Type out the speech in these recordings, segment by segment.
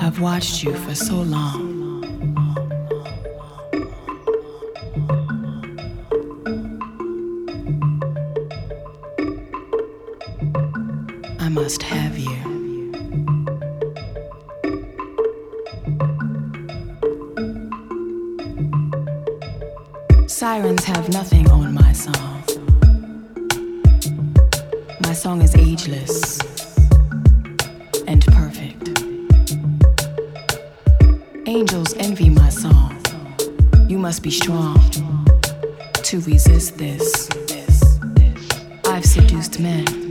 I've watched you for so long. I must have you. Sirens have nothing on my song. My song is ageless. Angels envy my song. You must be strong to resist this. I've seduced men.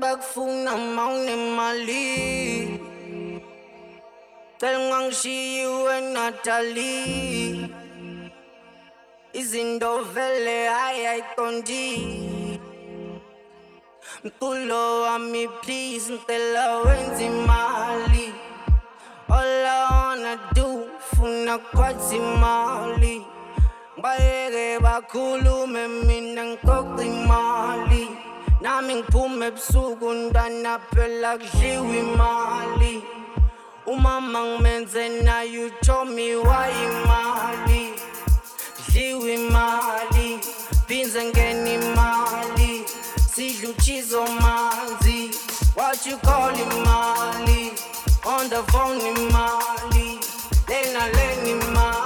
back phone imali lena lena imali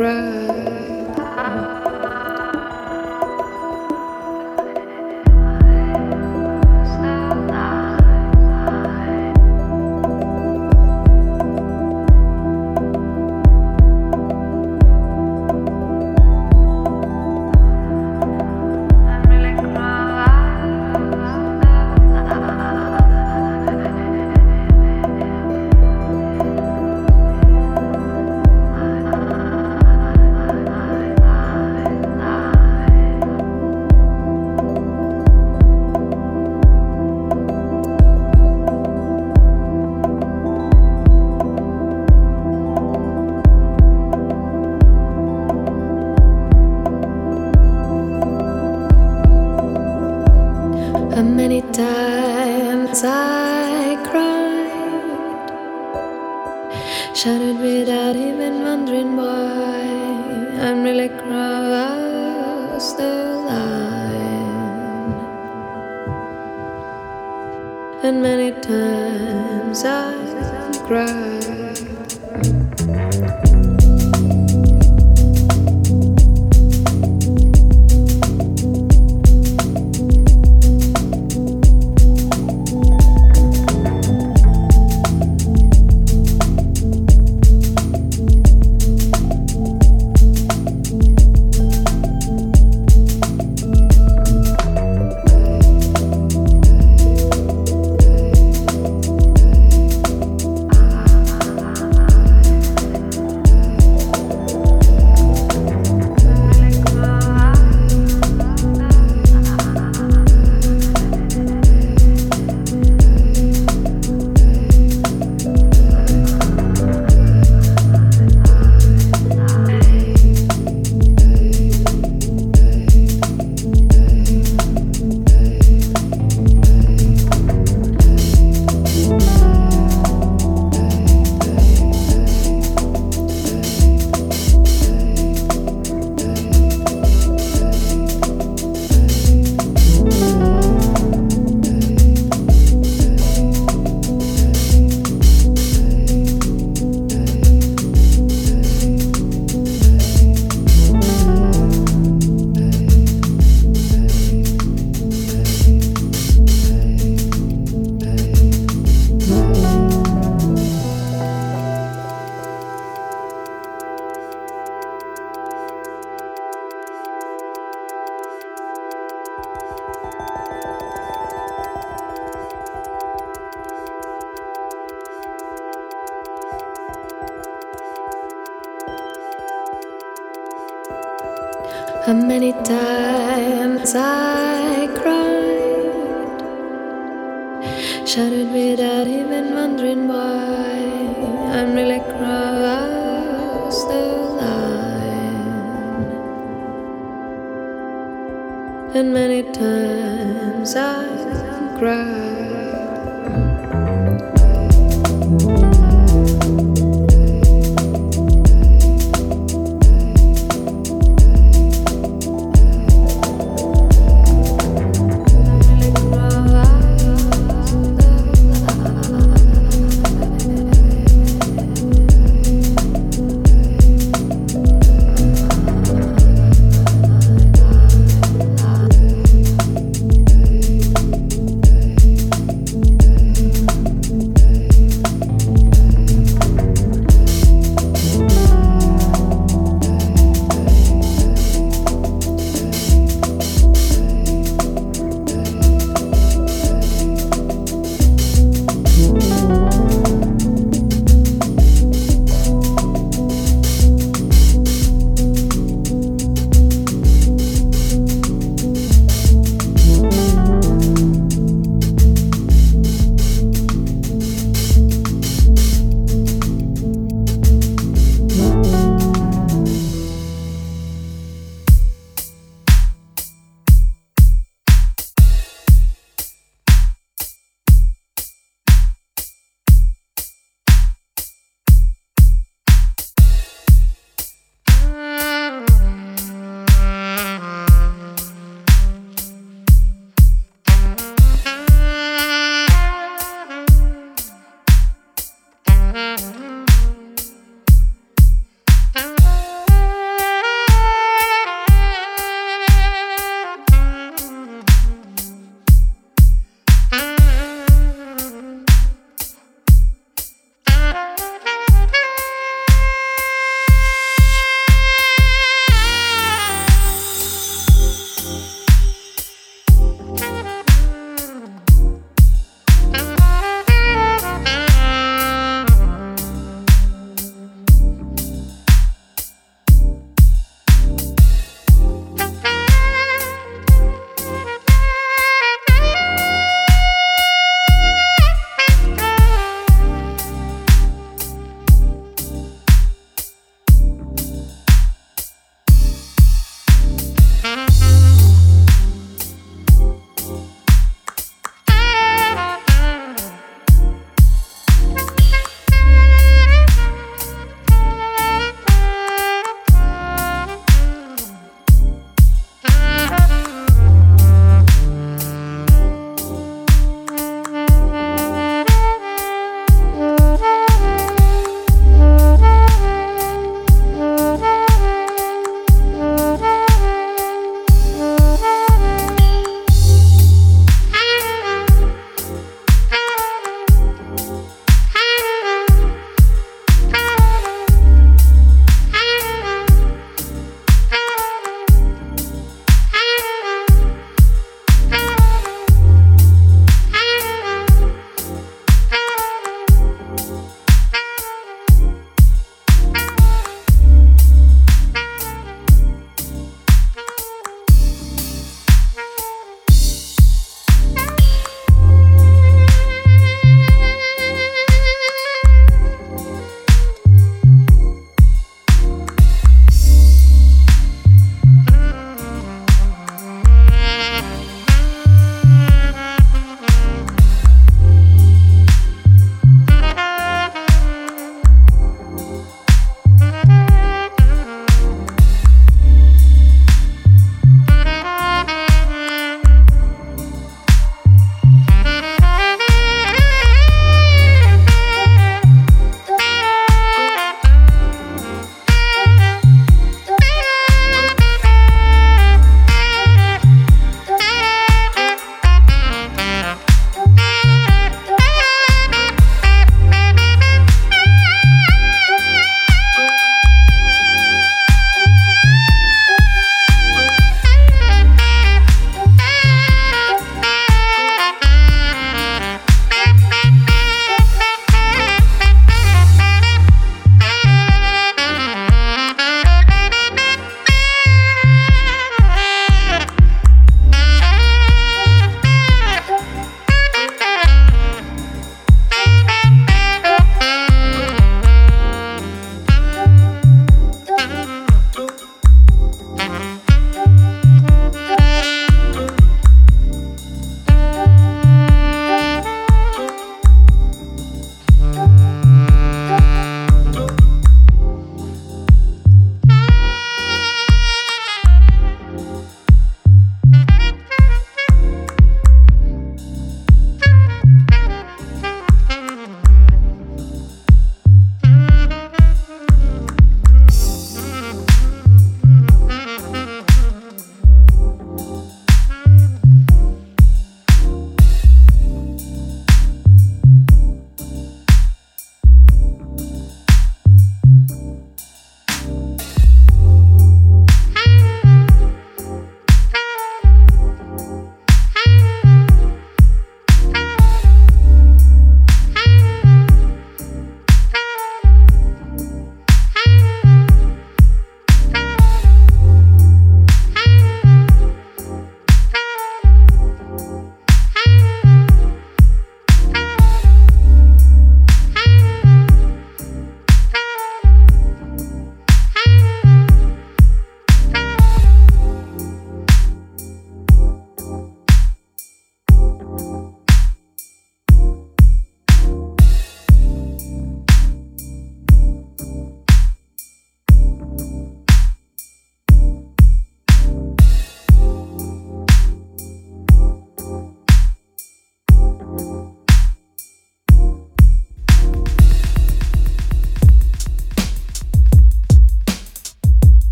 How